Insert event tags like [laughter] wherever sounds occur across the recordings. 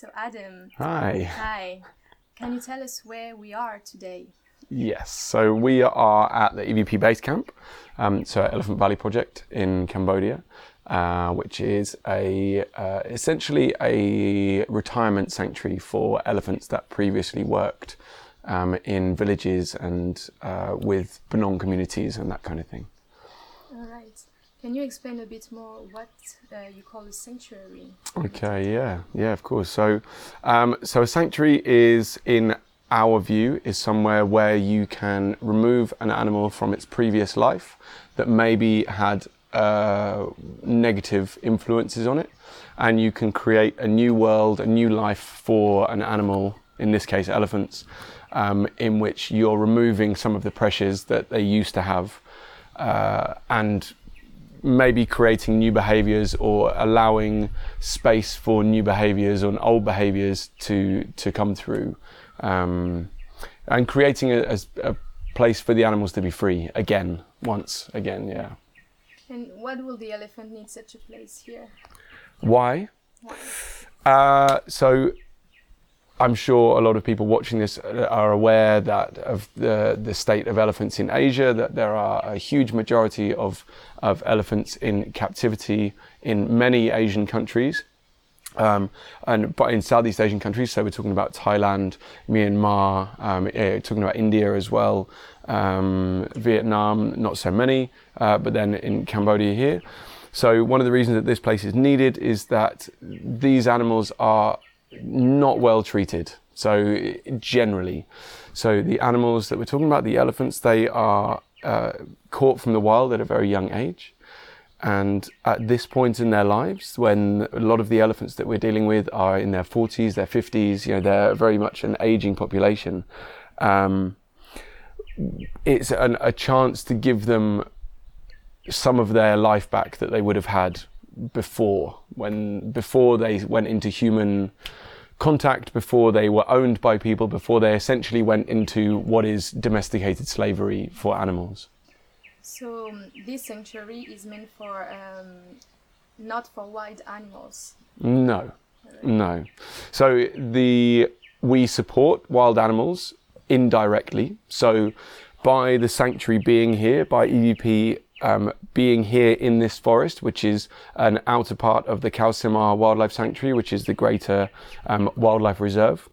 So, Adam. Hi. Hi. Can you tell us where we are today? Yes, so we are at the EVP base camp, um, so Elephant Valley Project in Cambodia, uh, which is a uh, essentially a retirement sanctuary for elephants that previously worked um, in villages and uh, with Bunong communities and that kind of thing. Can you explain a bit more what uh, you call a sanctuary? Okay, yeah, yeah, of course. So, um, so a sanctuary is, in our view, is somewhere where you can remove an animal from its previous life that maybe had uh, negative influences on it, and you can create a new world, a new life for an animal. In this case, elephants, um, in which you're removing some of the pressures that they used to have, uh, and maybe creating new behaviors or allowing space for new behaviors or old behaviors to to come through um, and creating a, a, a, place for the animals to be free again once again yeah. And what will the elephant need such a place here? Why, why? Uh, so I'm sure a lot of people watching this are aware that of the, the state of elephants in Asia, that there are a huge majority of, of elephants in captivity in many Asian countries. Um, and but in Southeast Asian countries, so we're talking about Thailand, Myanmar, um, yeah, talking about India as well, um, Vietnam, not so many, uh, but then in Cambodia here. So one of the reasons that this place is needed is that these animals are not well treated. So generally, so the animals that we're talking about, the elephants, they are uh, caught from the wild at a very young age. And at this point in their lives, when a lot of the elephants that we're dealing with are in their 40s, their 50s, you know, they're very much an aging population. Um, it's an, a chance to give them some of their life back that they would have had before when before they went into human contact before they were owned by people before they essentially went into what is domesticated slavery for animals. So um, this sanctuary is meant for um, not for wild animals? No. No. So the we support wild animals indirectly. So by the sanctuary being here by evp um, being here in this forest, which is an outer part of the Keo Seima Wildlife Sanctuary, which is the greater um, wildlife reserve.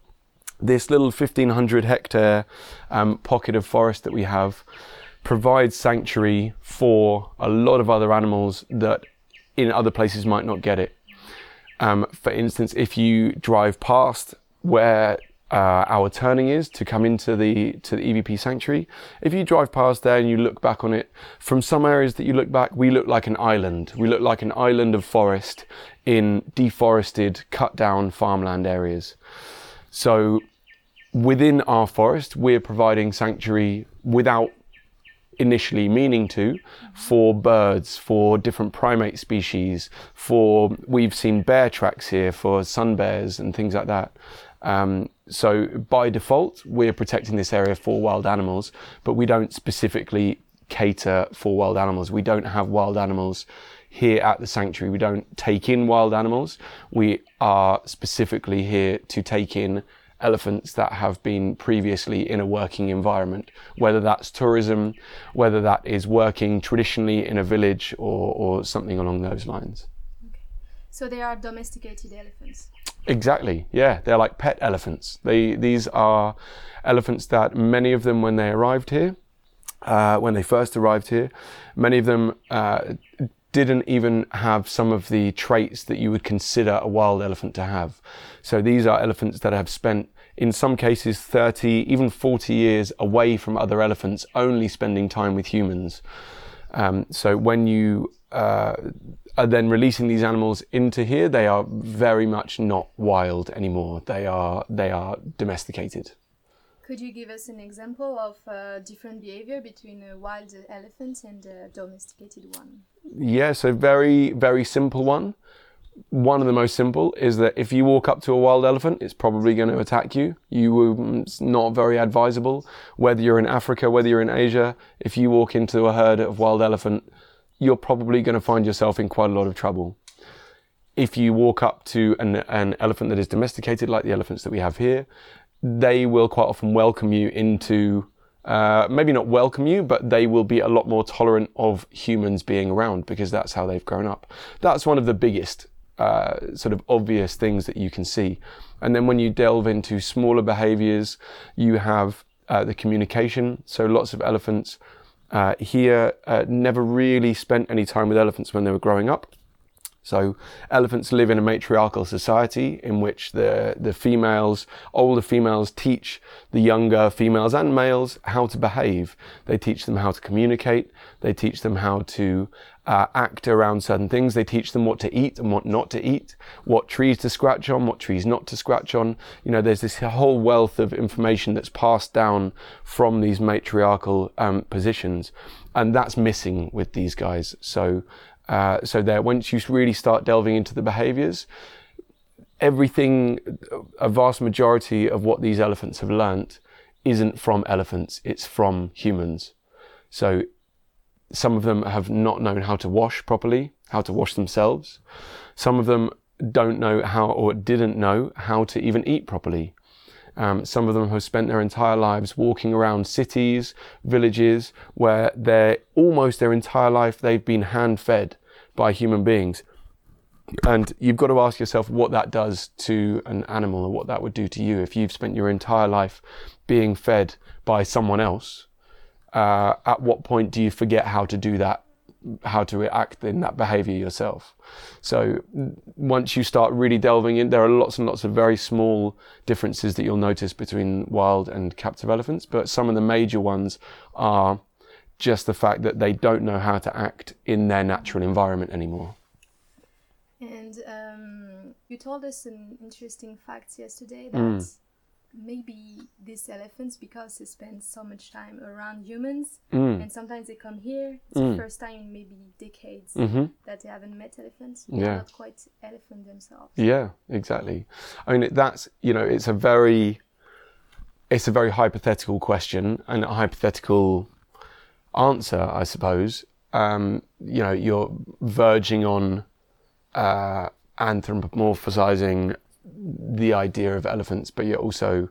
This little 1500 hectare um, pocket of forest that we have provides sanctuary for a lot of other animals that in other places might not get it. Um, for instance, if you drive past where uh, our turning is to come into the to the EVP sanctuary. If you drive past there and you look back on it, from some areas that you look back, we look like an island. We look like an island of forest in deforested, cut down farmland areas. So within our forest, we're providing sanctuary without initially meaning to for birds, for different primate species, for we've seen bear tracks here for sun bears and things like that. Um, so by default, we're protecting this area for wild animals, but we don't specifically cater for wild animals. We don't have wild animals here at the sanctuary. We don't take in wild animals. We are specifically here to take in elephants that have been previously in a working environment, whether that's tourism, whether that is working traditionally in a village or, or something along those lines. Okay. So they are domesticated elephants. Exactly. Yeah, they're like pet elephants. They these are elephants that many of them when they arrived here, uh, when they first arrived here, many of them uh, didn't even have some of the traits that you would consider a wild elephant to have. So these are elephants that have spent in some cases 30, even 40 years away from other elephants, only spending time with humans. Um, so when you uh, are then releasing these animals into here, they are very much not wild anymore. They are they are domesticated. Could you give us an example of uh, different behavior between a wild elephant and a domesticated one? Yeah, so very very simple one. One of the most simple is that if you walk up to a wild elephant, it's probably going to attack you. You it's not very advisable. Whether you're in Africa, whether you're in Asia, if you walk into a herd of wild elephant, you're probably going to find yourself in quite a lot of trouble. if you walk up to an, an elephant that is domesticated, like the elephants that we have here, they will quite often welcome you into uh, maybe not welcome you, but they will be a lot more tolerant of humans being around because that's how they've grown up. That's one of the biggest uh, sort of obvious things that you can see. And then when you delve into smaller behaviors, you have uh, the communication. So lots of elephants uh, here uh, never really spent any time with elephants when they were growing up. So elephants live in a matriarchal society in which the, the females, older females teach the younger females and males how to behave. They teach them how to communicate. They teach them how to uh, act around certain things. They teach them what to eat and what not to eat, what trees to scratch on, what trees not to scratch on. You know, there's this whole wealth of information that's passed down from these matriarchal um, positions. And that's missing with these guys. So uh, so there, once you really start delving into the behaviors, everything, a vast majority of what these elephants have learnt isn't from elephants, it's from humans. So some of them have not known how to wash properly, how to wash themselves. Some of them don't know how or didn't know how to even eat properly. Um, some of them have spent their entire lives walking around cities, villages, where they're almost their entire life they've been hand fed by human beings. And you've got to ask yourself what that does to an animal or what that would do to you if you've spent your entire life being fed by someone else. Uh, at what point do you forget how to do that how to react in that behavior yourself. So once you start really delving in, there are lots and lots of very small differences that you'll notice between wild and captive elephants, but some of the major ones are just the fact that they don't know how to act in their natural environment anymore. And um, you told us an interesting fact yesterday that mm maybe these elephants because they spend so much time around humans mm. and sometimes they come here it's mm. the first time in maybe decades mm-hmm. that they haven't met elephants they're yeah. not quite elephant themselves yeah exactly i mean that's you know it's a very it's a very hypothetical question and a hypothetical answer i suppose um, you know you're verging on uh, anthropomorphizing the idea of elephants, but you're also,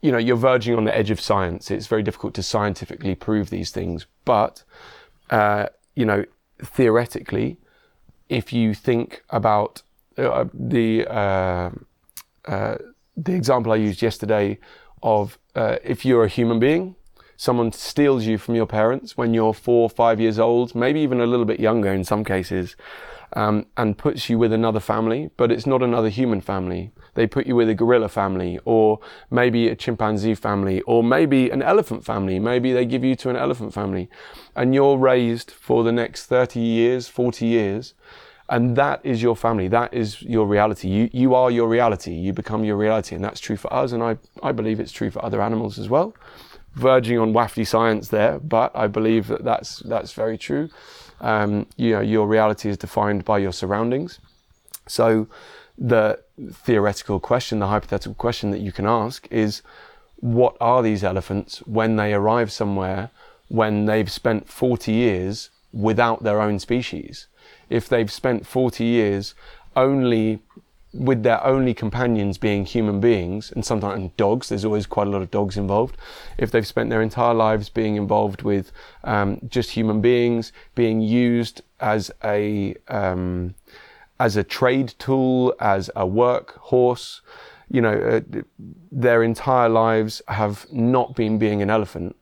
you know, you're verging on the edge of science. It's very difficult to scientifically prove these things. But, uh, you know, theoretically, if you think about uh, the uh, uh the example I used yesterday of uh, if you're a human being, someone steals you from your parents when you're four or five years old, maybe even a little bit younger in some cases, um, and puts you with another family, but it's not another human family. They put you with a gorilla family, or maybe a chimpanzee family, or maybe an elephant family. Maybe they give you to an elephant family, and you're raised for the next 30 years, 40 years, and that is your family. That is your reality. You, you are your reality. You become your reality, and that's true for us, and I, I believe it's true for other animals as well. Verging on wafty science there, but I believe that that's, that's very true um, you know, your reality is defined by your surroundings. So the theoretical question, the hypothetical question that you can ask is, what are these elephants when they arrive somewhere when they've spent 40 years without their own species? If they've spent 40 years only with their only companions being human beings and sometimes dogs, there's always quite a lot of dogs involved. If they've spent their entire lives being involved with um, just human beings, being used as a um, as a trade tool, as a work horse, you know, uh, their entire lives have not been being an elephant,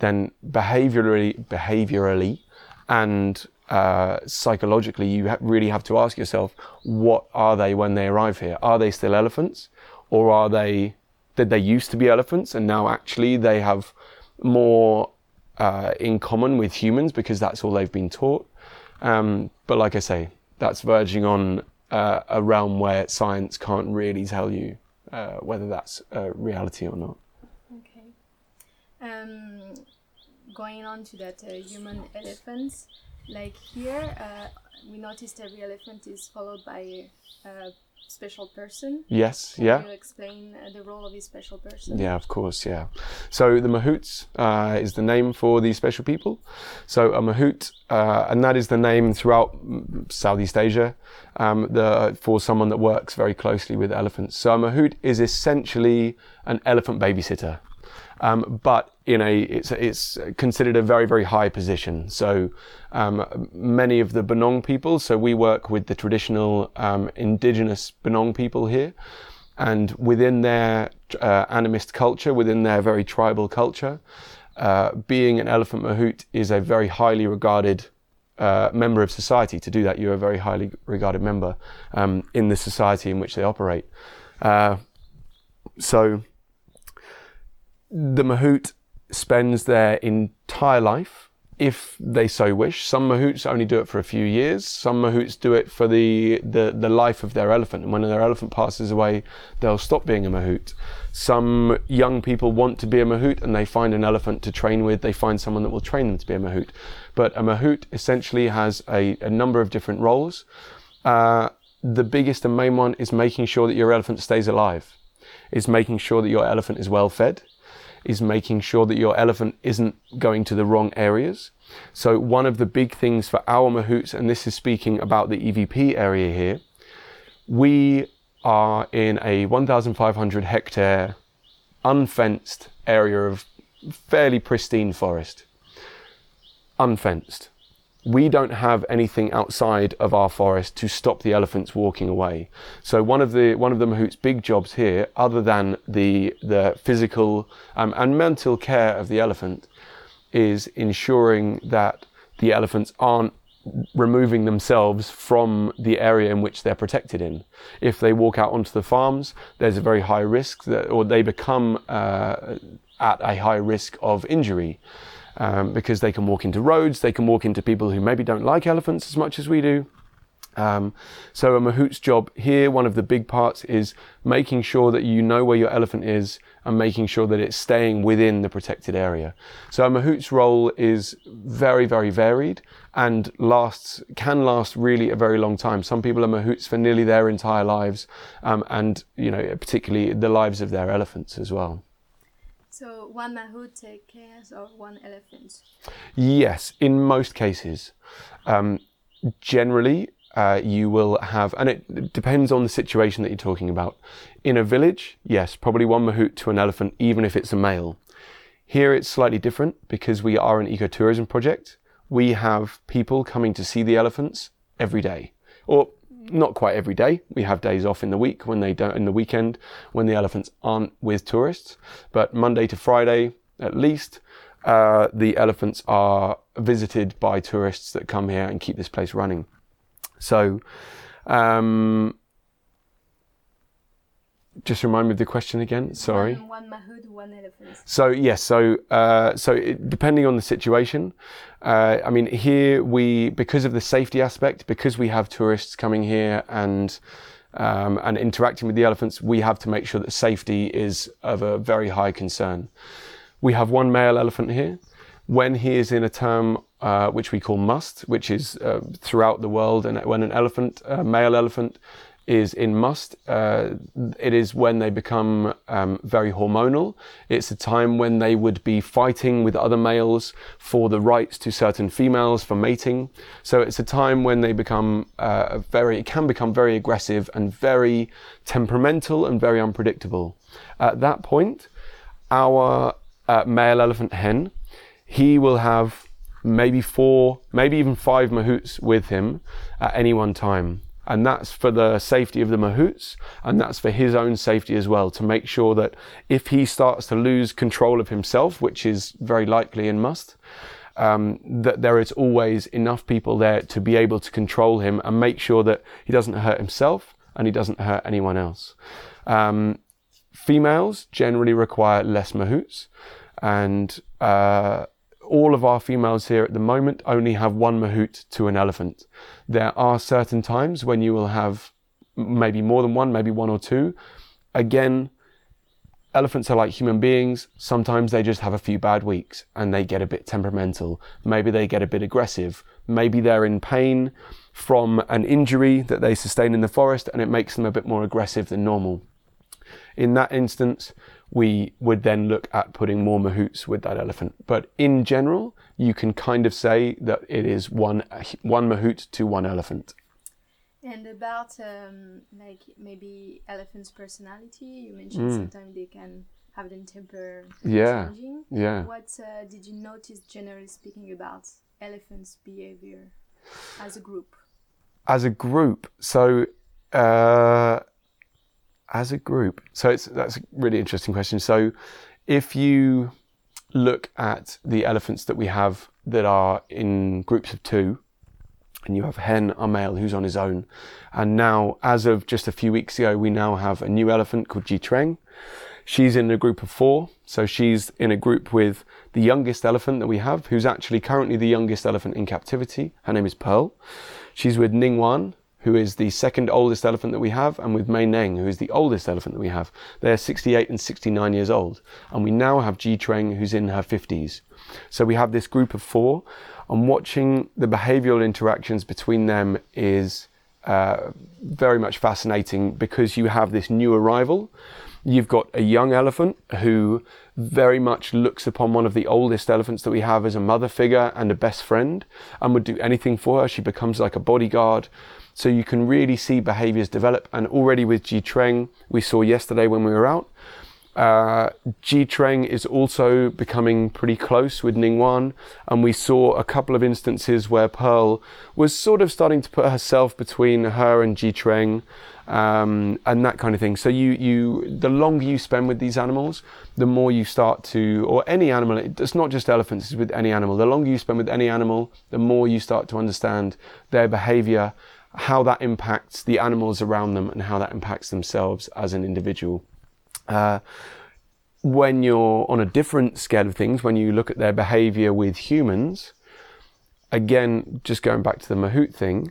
then behaviorally, behaviorally, and uh, psychologically, you ha- really have to ask yourself, what are they when they arrive here? Are they still elephants, or are they? Did they used to be elephants, and now actually they have more uh, in common with humans because that's all they've been taught? Um, but like I say, that's verging on uh, a realm where science can't really tell you uh, whether that's reality or not. Okay. Um, going on to that uh, human elephants like here, uh, we noticed every elephant is followed by a special person. Yes, yeah. Can yeah. you explain uh, the role of this special person? Yeah, of course, yeah. So the Mahouts uh, is the name for these special people. So a Mahout, uh, and that is the name throughout mm, Southeast Asia um, the, for someone that works very closely with elephants. So a Mahout is essentially an elephant babysitter. Um, but in a, it's, it's considered a very, very high position. So um, many of the Bunong people, so we work with the traditional um, indigenous Bunong people here, and within their uh, animist culture, within their very tribal culture, uh, being an elephant mahout is a very highly regarded uh, member of society. To do that, you're a very highly regarded member um, in the society in which they operate. Uh, so the mahout spends their entire life, if they so wish. Some mahouts only do it for a few years. Some mahouts do it for the, the, the life of their elephant. And when their elephant passes away, they'll stop being a mahout. Some young people want to be a mahout and they find an elephant to train with. They find someone that will train them to be a mahout. But a mahout essentially has a, a number of different roles. Uh, the biggest and main one is making sure that your elephant stays alive. Is making sure that your elephant is well fed is making sure that your elephant isn't going to the wrong areas. So one of the big things for our mahouts, and this is speaking about the EVP area here, we are in a 1,500 hectare unfenced area of fairly pristine forest. Unfenced we don't have anything outside of our forest to stop the elephants walking away. So one of the one of the Mahout's big jobs here, other than the the physical um, and mental care of the elephant, is ensuring that the elephants aren't removing themselves from the area in which they're protected in. If they walk out onto the farms, there's a very high risk that, or they become uh, at a high risk of injury um, because they can walk into roads, they can walk into people who maybe don't like elephants as much as we do. Um, so a mahout's job here, one of the big parts is making sure that you know where your elephant is and making sure that it's staying within the protected area. So a mahout's role is very, very varied and lasts, can last really a very long time. Some people are mahouts for nearly their entire lives, um, and, you know, particularly the lives of their elephants as well. So one mahout takes care of one elephant. Yes, in most cases. Um, generally, uh, you will have, and it depends on the situation that you're talking about. In a village, yes, probably one mahout to an elephant, even if it's a male. Here it's slightly different because we are an ecotourism project. We have people coming to see the elephants every day, or not quite every day. We have days off in the week when they don't, in the weekend when the elephants aren't with tourists. But Monday to Friday, at least, uh, the elephants are visited by tourists that come here and keep this place running. So, um, just remind me of the question again. Sorry. One, one one elephant. So yes, so uh, so it, depending on the situation, uh, I mean here we because of the safety aspect, because we have tourists coming here and um, and interacting with the elephants, we have to make sure that safety is of a very high concern. We have one male elephant here. When he is in a term uh, which we call musth, which is uh, throughout the world, and when an elephant, a male elephant, is in musth. Uh, it is when they become um, very hormonal. It's a time when they would be fighting with other males for the rights to certain females for mating. So it's a time when they become uh, very, can become very aggressive and very temperamental and very unpredictable. At that point, our uh, male elephant hen, he will have maybe four, maybe even five mahouts with him at any one time and that's for the safety of the mahouts and that's for his own safety as well to make sure that if he starts to lose control of himself which is very likely and musth um, that there is always enough people there to be able to control him and make sure that he doesn't hurt himself and he doesn't hurt anyone else. Um, females generally require less mahouts and uh, all of our females here at the moment only have one mahout to an elephant. There are certain times when you will have maybe more than one, maybe one or two. Again, elephants are like human beings. Sometimes they just have a few bad weeks and they get a bit temperamental. Maybe they get a bit aggressive. maybe they're in pain from an injury that they sustain in the forest and it makes them a bit more aggressive than normal. In that instance, we would then look at putting more mahouts with that elephant. But in general, you can kind of say that it is one one mahout to one elephant. And about um, like maybe elephant's personality, you mentioned mm. sometimes they can have them temper yeah. changing. Yeah. What uh, did you notice, generally speaking, about elephants' behavior as a group? As a group, so uh, as a group, so it's that's a really interesting question. So, if you look at the elephants that we have that are in groups of two, and you have hen, a male who's on his own, and now, as of just a few weeks ago, we now have a new elephant called Ji Treng. She's in a group of four, so she's in a group with the youngest elephant that we have, who's actually currently the youngest elephant in captivity. Her name is Pearl. She's with Ning Wan, who is the second oldest elephant that we have, and with Mei Neng, who is the oldest elephant that we have. They're 68 and 69 years old. And we now have Ji Treng, who's in her 50s. So we have this group of four, and watching the behavioral interactions between them is uh, very much fascinating because you have this new arrival You've got a young elephant who very much looks upon one of the oldest elephants that we have as a mother figure and a best friend and would do anything for her. She becomes like a bodyguard. So you can really see behaviors develop. And already with Ji Treng, we saw yesterday when we were out, uh, Ji Treng is also becoming pretty close with Ningwan, and we saw a couple of instances where Pearl was sort of starting to put herself between her and Ji Treng, um, and that kind of thing. So you, you, the longer you spend with these animals, the more you start to, or any animal, it's not just elephants, it's with any animal. The longer you spend with any animal, the more you start to understand their behavior, how that impacts the animals around them, and how that impacts themselves as an individual. Uh, when you're on a different scale of things, when you look at their behavior with humans, again, just going back to the mahout thing,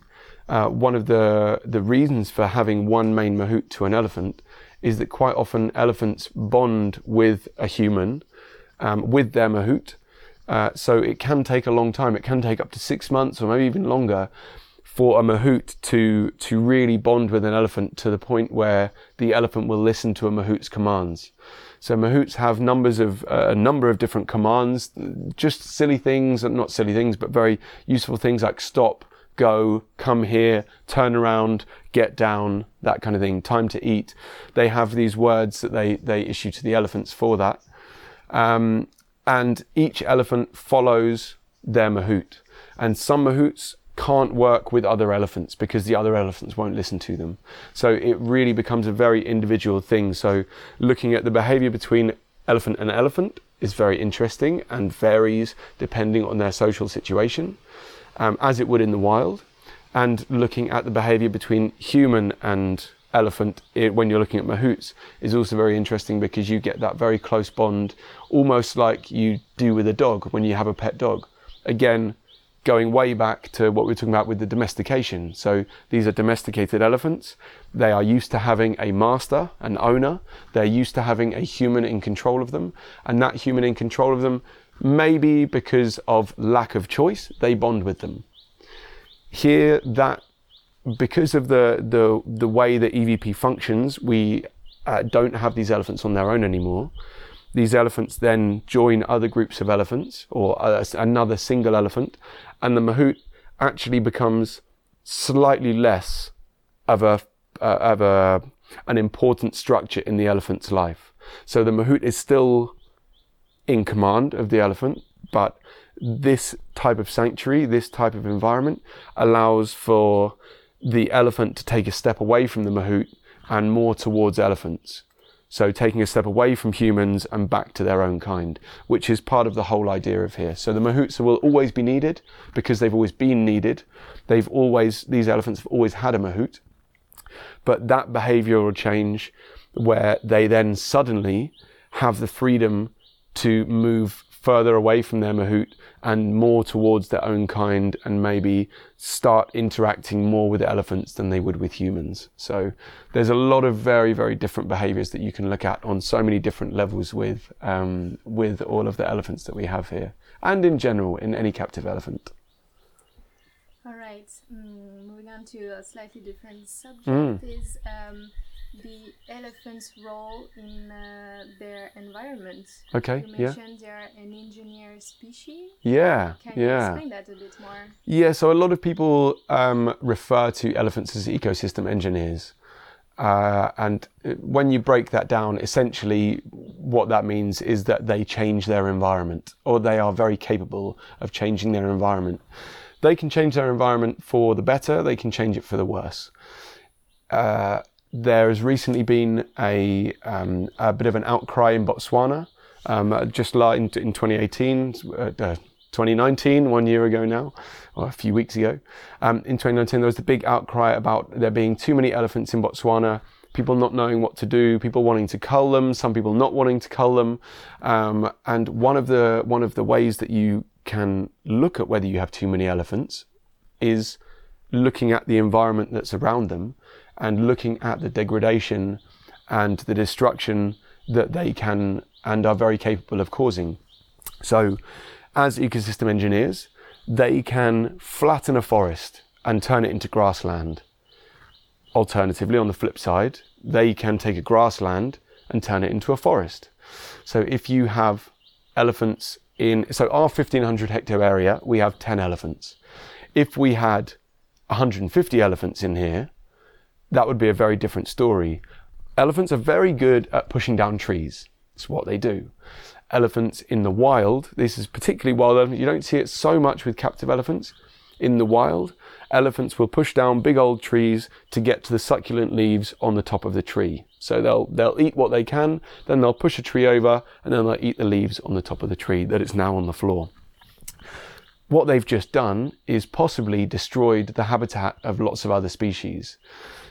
uh, one of the, the reasons for having one main mahout to an elephant is that quite often elephants bond with a human, um, with their mahout. Uh, so it can take a long time. It can take up to six months or maybe even longer for a mahout to to really bond with an elephant to the point where the elephant will listen to a mahout's commands. So mahouts have numbers of uh, a number of different commands, just silly things, and not silly things, but very useful things like stop, go, come here, turn around, get down, that kind of thing, time to eat. They have these words that they, they issue to the elephants for that. Um, and each elephant follows their mahout. And some mahouts can't work with other elephants because the other elephants won't listen to them. So it really becomes a very individual thing. So looking at the behavior between elephant and elephant is very interesting and varies depending on their social situation um, as it would in the wild, and looking at the behavior between human and elephant it, when you're looking at mahouts is also very interesting because you get that very close bond, almost like you do with a dog when you have a pet dog. Again, going way back to what we were talking about with the domestication. So these are domesticated elephants. They are used to having a master, an owner. They're used to having a human in control of them. And that human in control of them Maybe because of lack of choice, they bond with them. Here, that because of the the the way that EVP functions, we uh, don't have these elephants on their own anymore. These elephants then join other groups of elephants or uh, another single elephant, and the mahout actually becomes slightly less of a uh, of a an important structure in the elephant's life. So the mahout is still in command of the elephant, but this type of sanctuary, this type of environment allows for the elephant to take a step away from the mahout and more towards elephants. So taking a step away from humans and back to their own kind, which is part of the whole idea of here. So the mahouts will always be needed because they've always been needed. They've always, these elephants have always had a mahout. But that behavioral change where they then suddenly have the freedom to move further away from their mahout and more towards their own kind and maybe start interacting more with elephants than they would with humans. So there's a lot of very, very different behaviors that you can look at on so many different levels with, um, with all of the elephants that we have here and in general in any captive elephant. All right. Mm, moving on to a slightly different subject mm. is um, the elephant's role in uh, their environment. Okay. You mentioned yeah. they're an engineer species. Yeah. Can yeah. you explain that a bit more? Yeah. So a lot of people um, refer to elephants as ecosystem engineers. Uh, and when you break that down, essentially what that means is that they change their environment or they are very capable of changing their environment. They can change their environment for the better, they can change it for the worse. Uh, there has recently been a, um, a bit of an outcry in Botswana. Um, just in, in 2018, uh, 2019, one year ago now, or a few weeks ago. Um, in 2019, there was the big outcry about there being too many elephants in Botswana, people not knowing what to do, people wanting to cull them, some people not wanting to cull them. Um, and one of the one of the ways that you can look at whether you have too many elephants is looking at the environment that's around them and looking at the degradation and the destruction that they can and are very capable of causing. So, as ecosystem engineers, they can flatten a forest and turn it into grassland. Alternatively, on the flip side, they can take a grassland and turn it into a forest. So, if you have elephants in, so our 1500 hectare area, we have 10 elephants. If we had 150 elephants in here, that would be a very different story. Elephants are very good at pushing down trees. It's what they do. Elephants in the wild, this is particularly wild elephants, you don't see it so much with captive elephants. In the wild, elephants will push down big old trees to get to the succulent leaves on the top of the tree. So they'll, they'll eat what they can, then they'll push a tree over, and then they'll eat the leaves on the top of the tree that is now on the floor what they've just done is possibly destroyed the habitat of lots of other species.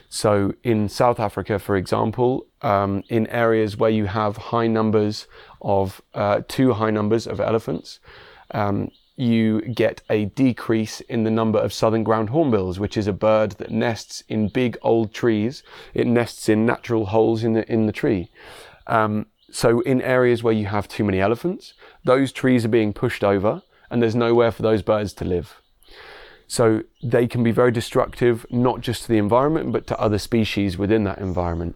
So in South Africa, for example, um, in areas where you have high numbers of uh, too high numbers of elephants, um, you get a decrease in the number of southern ground hornbills, which is a bird that nests in big old trees. It nests in natural holes in the in the tree. Um, so in areas where you have too many elephants, those trees are being pushed over, and there's nowhere for those birds to live. So they can be very destructive, not just to the environment, but to other species within that environment.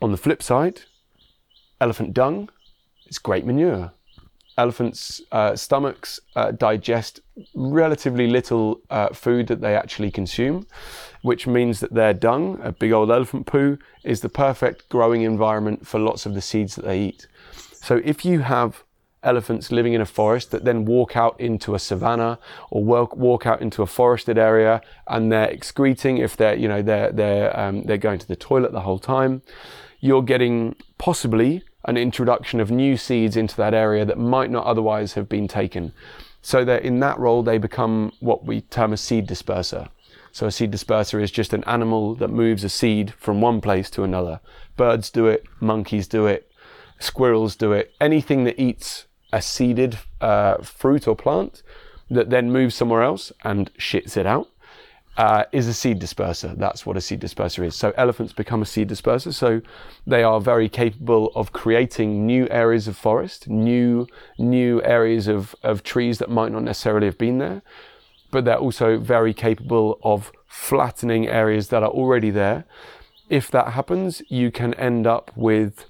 On the flip side, elephant dung is great manure. Elephants' uh, stomachs uh, digest relatively little uh, food that they actually consume, which means that their dung, a big old elephant poo, is the perfect growing environment for lots of the seeds that they eat. So if you have elephants living in a forest that then walk out into a savanna or walk, walk out into a forested area and they're excreting if they're you know they're they're um, they're going to the toilet the whole time. You're getting possibly an introduction of new seeds into that area that might not otherwise have been taken. So that in that role they become what we term a seed disperser. So a seed disperser is just an animal that moves a seed from one place to another. Birds do it monkeys do it squirrels do it anything that eats a seeded uh, fruit or plant that then moves somewhere else and shits it out uh, is a seed disperser. That's what a seed disperser is. So elephants become a seed disperser. So they are very capable of creating new areas of forest, new new areas of, of trees that might not necessarily have been there. But they're also very capable of flattening areas that are already there. If that happens, you can end up with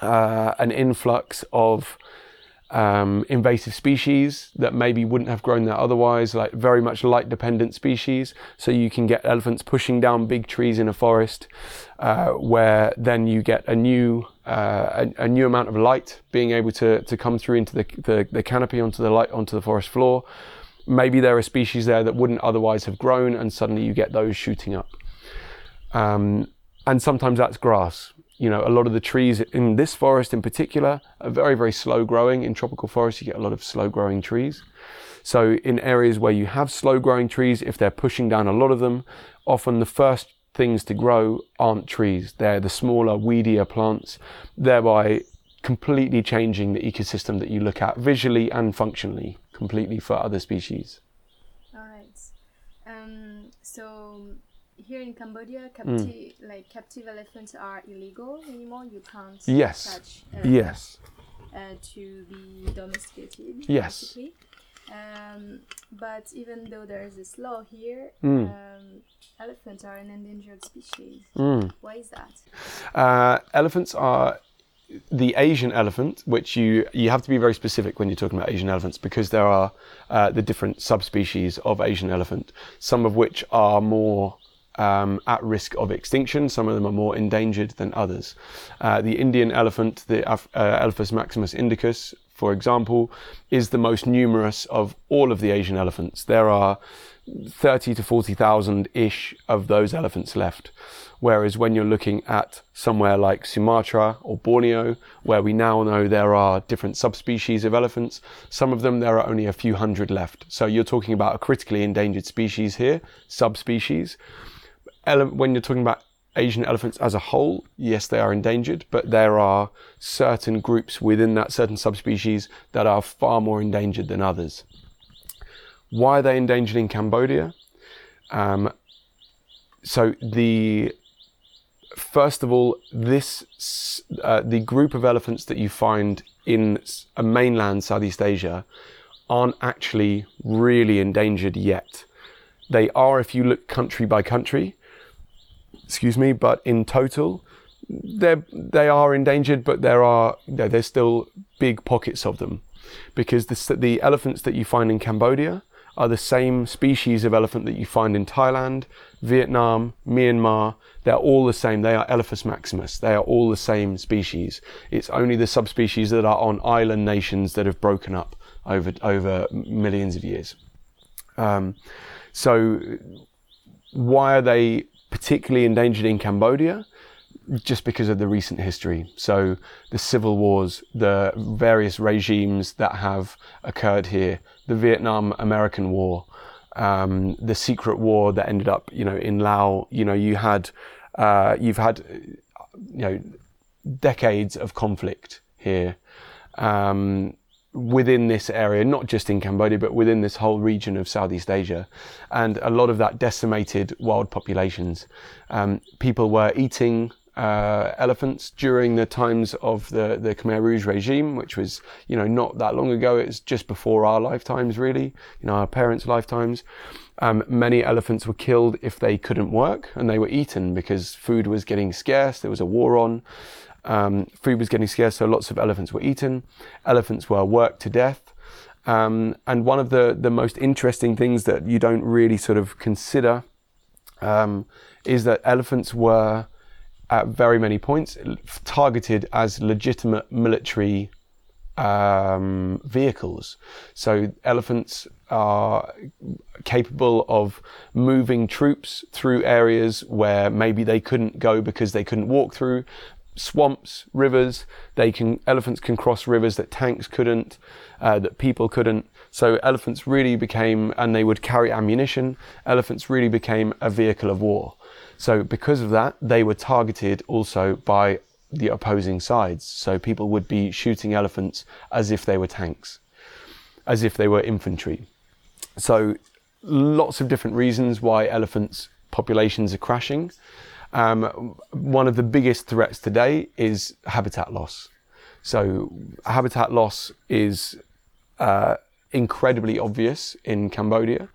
uh, an influx of um, invasive species that maybe wouldn't have grown there otherwise, like very much light dependent species. So you can get elephants pushing down big trees in a forest, uh, where then you get a new uh, a, a, new amount of light being able to, to come through into the, the, the canopy onto the light onto the forest floor. Maybe there are species there that wouldn't otherwise have grown, and suddenly you get those shooting up. Um, and sometimes that's grass you know, a lot of the trees in this forest in particular are very, very slow growing. In tropical forests, you get a lot of slow growing trees. So in areas where you have slow growing trees, if they're pushing down a lot of them, often the first things to grow aren't trees. They're the smaller, weedier plants, thereby completely changing the ecosystem that you look at visually and functionally completely for other species. All right. Um, so here in Cambodia, capti- mm. like captive elephants are illegal anymore. You can't yes. catch. Uh, yes. Uh, to be domesticated. Yes. Basically. Um, but even though there is this law here, Mm. um, elephants are an endangered species. Mm. Why is that? Uh, elephants are the Asian elephant, which you you have to be very specific when you're talking about Asian elephants because there are uh, the different subspecies of Asian elephant, some of which are more um, at risk of extinction. Some of them are more endangered than others. Uh, the Indian elephant, the Af- uh, Elephas maximus indicus, for example, is the most numerous of all of the Asian elephants. There are 30 to 40,000 ish of those elephants left. Whereas when you're looking at somewhere like Sumatra or Borneo, where we now know there are different subspecies of elephants, some of them there are only a few hundred left. So you're talking about a critically endangered species here, subspecies. Ele- when you're talking about Asian elephants as a whole, yes, they are endangered, but there are certain groups within that certain subspecies that are far more endangered than others. Why are they endangered in Cambodia? Um, so the first of all, this uh, the group of elephants that you find in mainland Southeast Asia aren't actually really endangered yet. They are if you look country by country. Excuse me, but in total, they they are endangered, but there are there- there's still big pockets of them, because the the elephants that you find in Cambodia are the same species of elephant that you find in Thailand, Vietnam, Myanmar. They're all the same. They are Elephas maximus. They are all the same species. It's only the subspecies that are on island nations that have broken up over over millions of years. Um, so, why are they particularly endangered in Cambodia? Just because of the recent history. So, the civil wars, the various regimes that have occurred here, the Vietnam American War, um, the secret war that ended up, you know, in Laos. You know, you had, uh, you've had, you know, decades of conflict here. Um, within this area, not just in Cambodia, but within this whole region of Southeast Asia. And a lot of that decimated wild populations. Um, people were eating uh, elephants during the times of the, the Khmer Rouge regime, which was, you know, not that long ago. It's just before our lifetimes, really, you know, our parents' lifetimes. Um, many elephants were killed if they couldn't work and they were eaten because food was getting scarce. There was a war on. Um, food was getting scarce, so lots of elephants were eaten. Elephants were worked to death. Um, and one of the, the most interesting things that you don't really sort of consider um, is that elephants were, at very many points, targeted as legitimate military um, vehicles. So elephants are capable of moving troops through areas where maybe they couldn't go because they couldn't walk through swamps, rivers. They can elephants can cross rivers that tanks couldn't, uh, that people couldn't. So elephants really became, and they would carry ammunition. Elephants really became a vehicle of war. So because of that, they were targeted also by the opposing sides. So people would be shooting elephants as if they were tanks, as if they were infantry. So lots of different reasons why elephants populations are crashing. Um, one of the biggest threats today is habitat loss. So habitat loss is uh, incredibly obvious in Cambodia,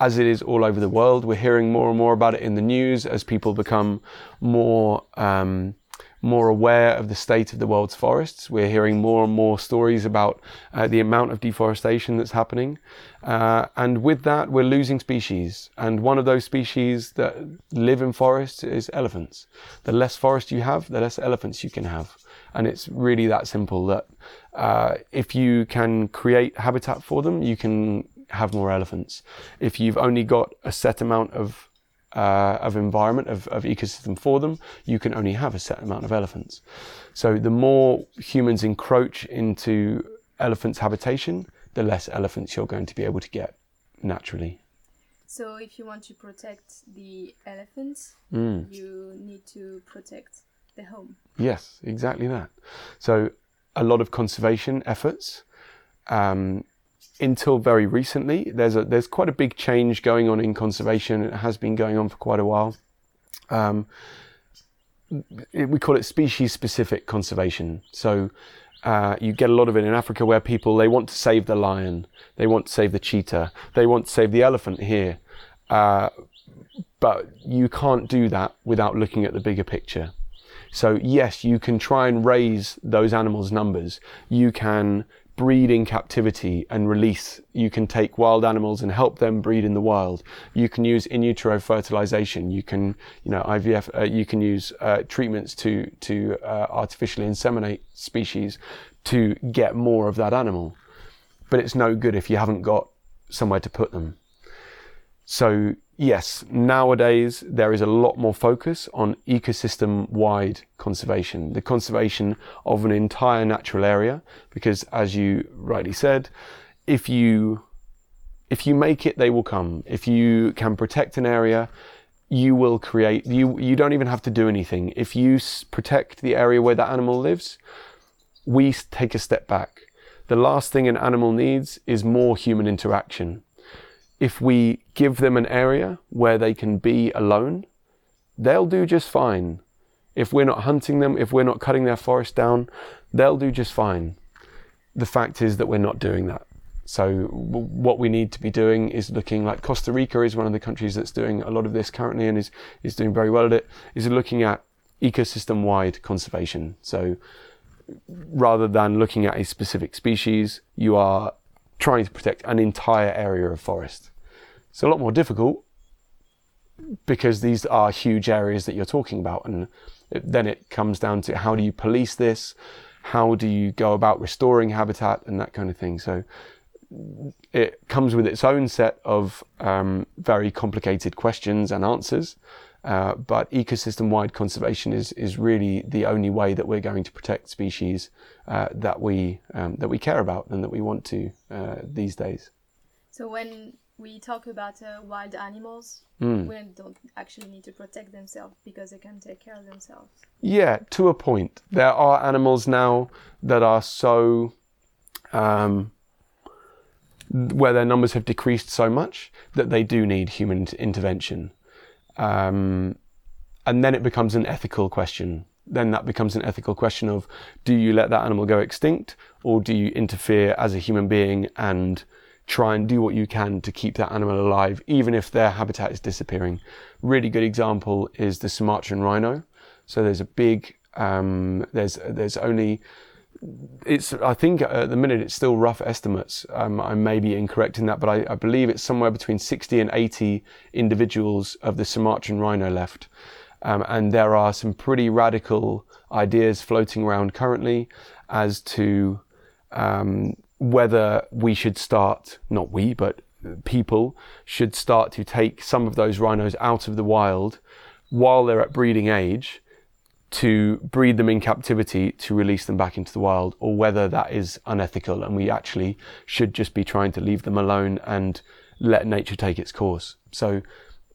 as it is all over the world. We're hearing more and more about it in the news as people become more um, more aware of the state of the world's forests. We're hearing more and more stories about uh, the amount of deforestation that's happening. Uh, and with that, we're losing species. And one of those species that live in forests is elephants. The less forest you have, the less elephants you can have. And it's really that simple that uh, if you can create habitat for them, you can have more elephants. If you've only got a set amount of uh, of environment of, of ecosystem for them, you can only have a set amount of elephants. So the more humans encroach into elephants' habitation, the less elephants you're going to be able to get naturally. So if you want to protect the elephants, Mm. you need to protect the home. Yes, exactly that. So a lot of conservation efforts. Um, until very recently, there's a there's quite a big change going on in conservation. It has been going on for quite a while. Um, we call it species specific conservation. So uh, you get a lot of it in Africa where people they want to save the lion, they want to save the cheetah, they want to save the elephant here, uh, but you can't do that without looking at the bigger picture. So yes, you can try and raise those animals' numbers. You can breed in captivity and release. You can take wild animals and help them breed in the wild. You can use in utero fertilization. You can, you know, IVF. Uh, you can use uh, treatments to to uh, artificially inseminate species to get more of that animal. But it's no good if you haven't got somewhere to put them. So yes, nowadays there is a lot more focus on ecosystem wide conservation, the conservation of an entire natural area, because as you rightly said, if you if you make it, they will come. If you can protect an area, you will create, you, you don't even have to do anything. If you protect the area where that animal lives, we take a step back. The last thing an animal needs is more human interaction if we give them an area where they can be alone, they'll do just fine. If we're not hunting them, if we're not cutting their forest down, they'll do just fine. The fact is that we're not doing that. So what we need to be doing is looking like Costa Rica is one of the countries that's doing a lot of this currently and is, is doing very well at it, is looking at ecosystem wide conservation. So rather than looking at a specific species, you are trying to protect an entire area of forest. It's a lot more difficult because these are huge areas that you're talking about. And then it comes down to how do you police this? How do you go about restoring habitat and that kind of thing? So it comes with its own set of um, very complicated questions and answers. Uh, but ecosystem-wide conservation is is really the only way that we're going to protect species uh, that we um, that we care about and that we want to uh, these days. So when we talk about uh, wild animals, Mm. we don't actually need to protect themselves because they can take care of themselves. Yeah, to a point. There are animals now that are so um, where their numbers have decreased so much that they do need human intervention. Um, and then it becomes an ethical question. Then that becomes an ethical question of do you let that animal go extinct or do you interfere as a human being and try and do what you can to keep that animal alive, even if their habitat is disappearing? Really good example is the Sumatran rhino. So there's a big, um, there's, there's only it's I think at the minute it's still rough estimates. Um, I may be incorrect in that, but I, I, believe it's somewhere between 60 and 80 individuals of the Sumatran rhino left. Um, and there are some pretty radical ideas floating around currently as to um, whether we should start, not we, but people should start to take some of those rhinos out of the wild while they're at breeding age to breed them in captivity to release them back into the wild, or whether that is unethical and we actually should just be trying to leave them alone and let nature take its course. So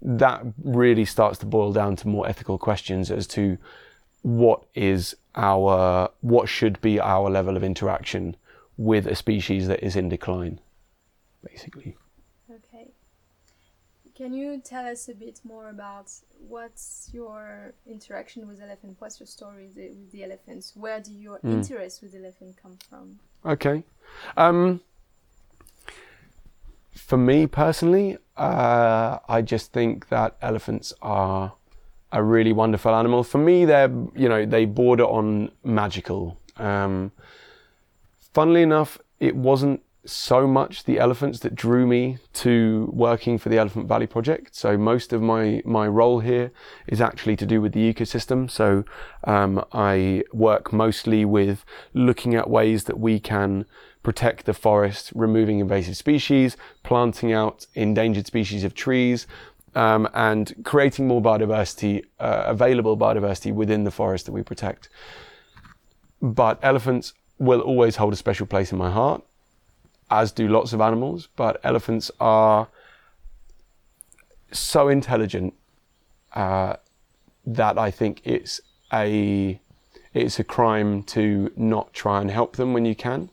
that really starts to boil down to more ethical questions as to what is our, what should be our level of interaction with a species that is in decline, basically. Can you tell us a bit more about what's your interaction with elephant? What's your story with the, with the elephants? Where do your Mm. interest with elephant come from? Okay. Um, for me personally, uh, I just think that elephants are a really wonderful animal. For me, they're you know they border on magical. Um, funnily enough, it wasn't so much the elephants that drew me to working for the Elephant Valley Project. So most of my my role here is actually to do with the ecosystem. So um, I work mostly with looking at ways that we can protect the forest, removing invasive species, planting out endangered species of trees, um, and creating more biodiversity, uh, available biodiversity within the forest that we protect. But elephants will always hold a special place in my heart, as do lots of animals. But elephants are so intelligent uh, that I think it's a it's a crime to not try and help them when you can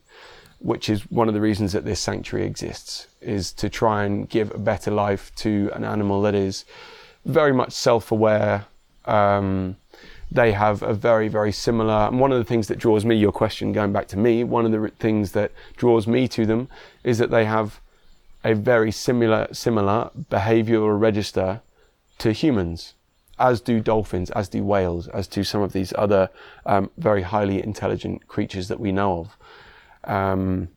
which is one of the reasons that this sanctuary exists, is to try and give a better life to an animal that is very much self-aware, um, they have a very, very similar. And one of the things that draws me, your question going back to me, one of the things that draws me to them is that they have a very similar, similar behavioral register to humans, as do dolphins, as do whales, as do some of these other um, very highly intelligent creatures that we know of. Um,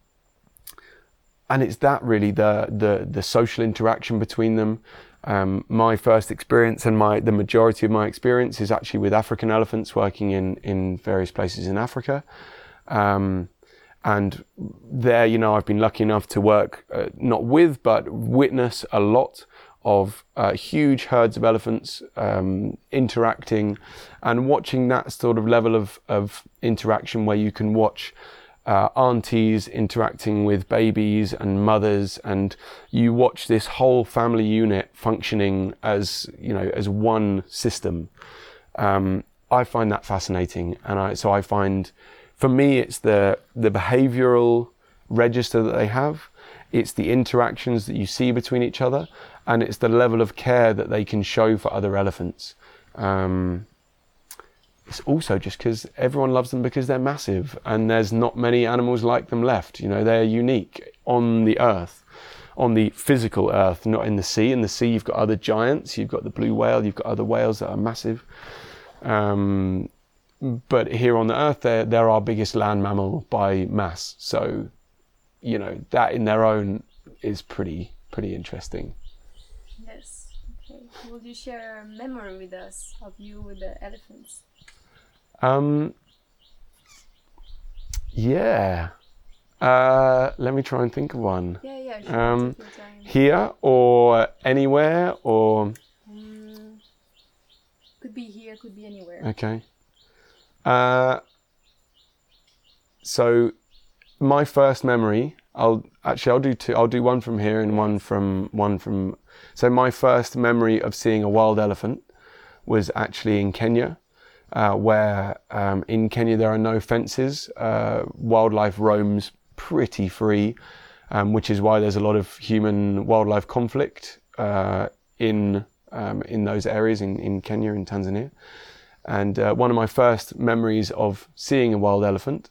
and it's that really the the the social interaction between them. Um, my first experience and my the majority of my experience is actually with African elephants working in in various places in Africa. Um, and there, you know, I've been lucky enough to work uh, not with, but witness a lot of uh, huge herds of elephants um, interacting and watching that sort of level of, of interaction where you can watch uh, aunties interacting with babies and mothers, and you watch this whole family unit functioning as you know as one system. Um, I find that fascinating, and I, so I find, for me, it's the the behavioural register that they have, it's the interactions that you see between each other, and it's the level of care that they can show for other elephants. Um, it's also just because everyone loves them because they're massive and there's not many animals like them left. You know, they're unique on the earth, on the physical earth, not in the sea. In the sea, you've got other giants, you've got the blue whale, you've got other whales that are massive. Um, but here on the earth, they're, they're our biggest land mammal by mass. So, you know, that in their own is pretty, pretty interesting. Yes. Okay. Will you share a memory with us of you with the elephants? Um, yeah. Uh, let me try and think of one. Yeah, yeah. Sure. Um, here or anywhere or. Mm, could be here, could be anywhere. Okay. Uh, so, my first memory. I'll actually I'll do two. I'll do one from here and one from one from. So my first memory of seeing a wild elephant was actually in Kenya uh, where um, in Kenya there are no fences. Uh, wildlife roams pretty free, um, which is why there's a lot of human wildlife conflict uh, in um, in those areas in, in Kenya and Tanzania. And uh, one of my first memories of seeing a wild elephant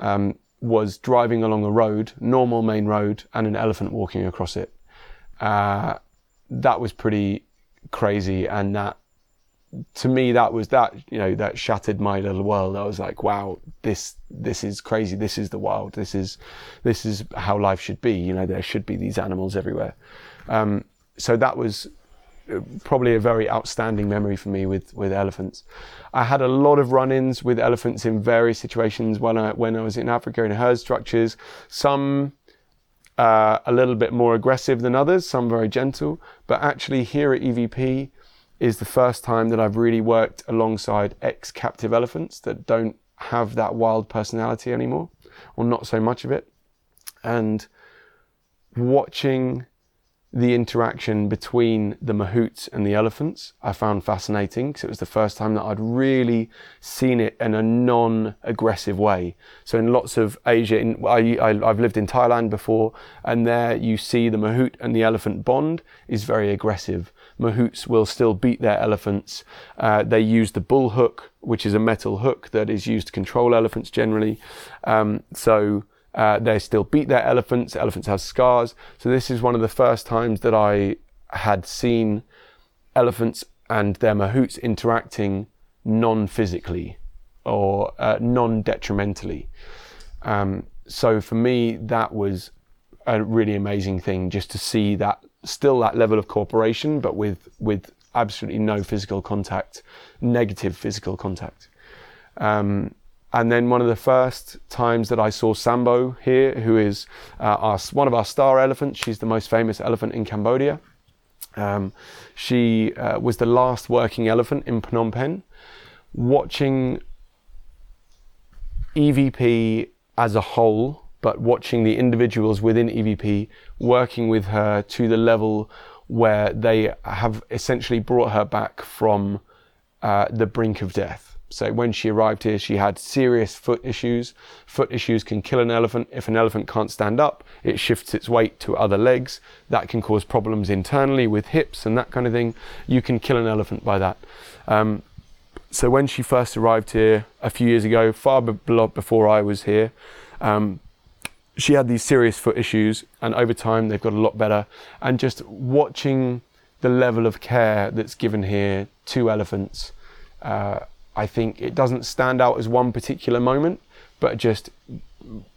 um, was driving along a road, normal main road, and an elephant walking across it. Uh, that was pretty crazy, and that to me that was that you know that shattered my little world. I was like wow this this is crazy. This is the wild. This is this is how life should be. You know there should be these animals everywhere. Um, so that was uh, probably a very outstanding memory for me with with elephants. I had a lot of run-ins with elephants in various situations when i when i was in africa in herd structures. Some uh, a little bit more aggressive than others some very gentle. But actually here at evp is the first time that I've really worked alongside ex captive elephants that don't have that wild personality anymore, or not so much of it. And watching the interaction between the mahouts and the elephants I found fascinating because it was the first time that I'd really seen it in a non-aggressive way. So in lots of Asia, in, I, I've lived in Thailand before, and there you see the mahout and the elephant bond is very aggressive. Mahouts will still beat their elephants. Uh, they use the bull hook, which is a metal hook that is used to control elephants generally. Um, so uh, they still beat their elephants. Elephants have scars. So this is one of the first times that I had seen elephants and their mahouts interacting non-physically or uh, non-detrimentally. Um, so for me, that was a really amazing thing just to see that still that level of cooperation, but with with absolutely no physical contact, negative physical contact. Um, and then one of the first times that I saw Sambo here, who is uh, our, one of our star elephants, she's the most famous elephant in Cambodia. Um, she uh, was the last working elephant in Phnom Penh. Watching EVP as a whole but watching the individuals within EVP working with her to the level where they have essentially brought her back from uh, the brink of death. So when she arrived here, she had serious foot issues. Foot issues can kill an elephant. If an elephant can't stand up, it shifts its weight to other legs. That can cause problems internally with hips and that kind of thing. You can kill an elephant by that. Um, so when she first arrived here a few years ago, far before I was here, um, she had these serious foot issues, and over time they've got a lot better. And just watching the level of care that's given here to elephants, uh, I think it doesn't stand out as one particular moment, but just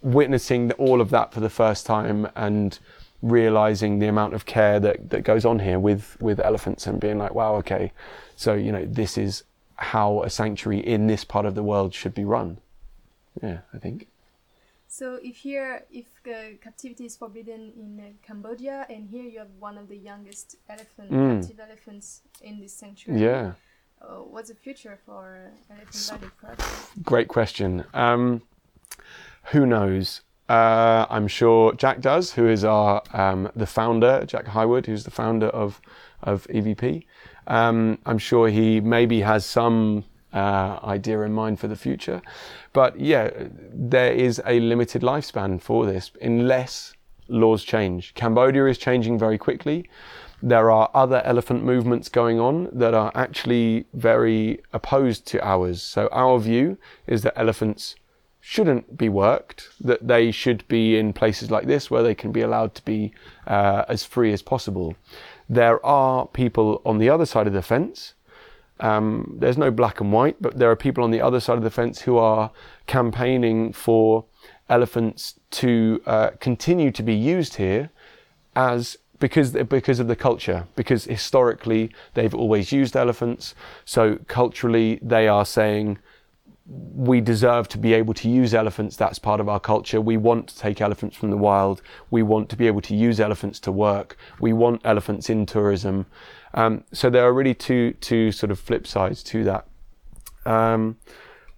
witnessing all of that for the first time and realizing the amount of care that, that goes on here with, with elephants and being like, wow, okay, so, you know, this is how a sanctuary in this part of the world should be run. Yeah, I think. So if here, if the captivity is forbidden in uh, Cambodia, and here you have one of the youngest elephant mm. captive elephants in this sanctuary. Yeah. Uh, what's the future for uh, Elephant Valley Great question. Um, who knows? Uh, I'm sure Jack does, who is our um, the founder, Jack Highwood, who's the founder of of EVP. Um, I'm sure he maybe has some uh, idea in mind for the future. But yeah, there is a limited lifespan for this unless laws change. Cambodia is changing very quickly. There are other elephant movements going on that are actually very opposed to ours. So our view is that elephants shouldn't be worked, that they should be in places like this where they can be allowed to be uh, as free as possible. There are people on the other side of the fence um, there's no black and white, but there are people on the other side of the fence who are campaigning for elephants to uh, continue to be used here as because because of the culture because historically they've always used elephants. So culturally they are saying we deserve to be able to use elephants. That's part of our culture. We want to take elephants from the wild. We want to be able to use elephants to work. We want elephants in tourism um, so there are really two two sort of flip sides to that. Um,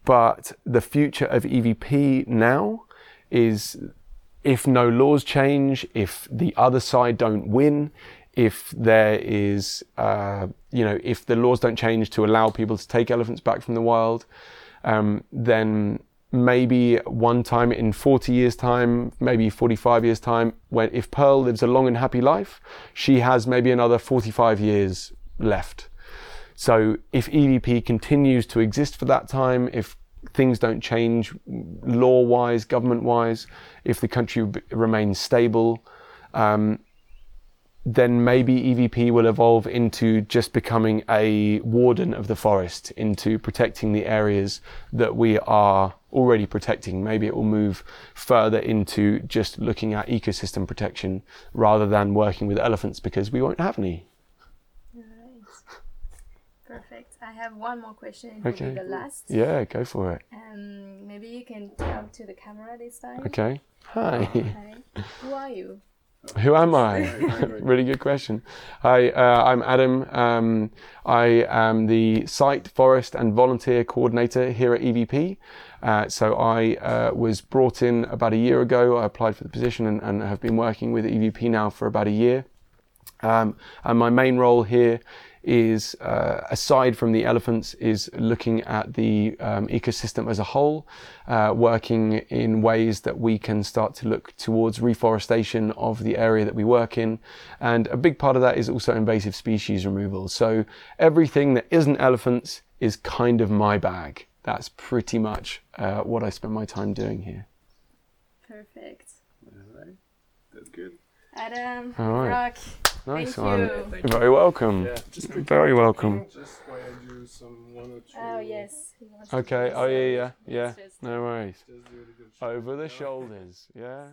but the future of EVP now is if no laws change, if the other side don't win, if there is, uh, you know, if the laws don't change to allow people to take elephants back from the wild, um, then maybe one time in 40 years time maybe 45 years time when if pearl lives a long and happy life she has maybe another 45 years left. So if evp continues to exist for that time if things don't change law wise government wise if the country remains stable um, then maybe EVP will evolve into just becoming a warden of the forest, into protecting the areas that we are already protecting. Maybe it will move further into just looking at ecosystem protection rather than working with elephants because we won't have any. Right. Perfect. I have one more question. It okay. the last. Yeah, go for it. Um, maybe you can talk to the camera this time. Okay. Hi. Hi. Who are you? Who am I? [laughs] really good question. Hi, uh, I'm Adam. Um, I am the site, forest, and volunteer coordinator here at EVP. Uh, so I uh, was brought in about a year ago. I applied for the position and, and have been working with EVP now for about a year. Um, and my main role here is, uh, aside from the elephants, is looking at the um, ecosystem as a whole, uh, working in ways that we can start to look towards reforestation of the area that we work in. And a big part of that is also invasive species removal. So everything that isn't elephants is kind of my bag. That's pretty much uh, what I spend my time doing here. Perfect. All right. That's good. Adam, All right. Rock. Nice Thank one. You. Thank Very welcome. Yeah, Very welcome. Just while I do some one or two. Oh yes. Okay. Oh yeah, yeah, yeah. No worries. Over the shoulders. Yeah.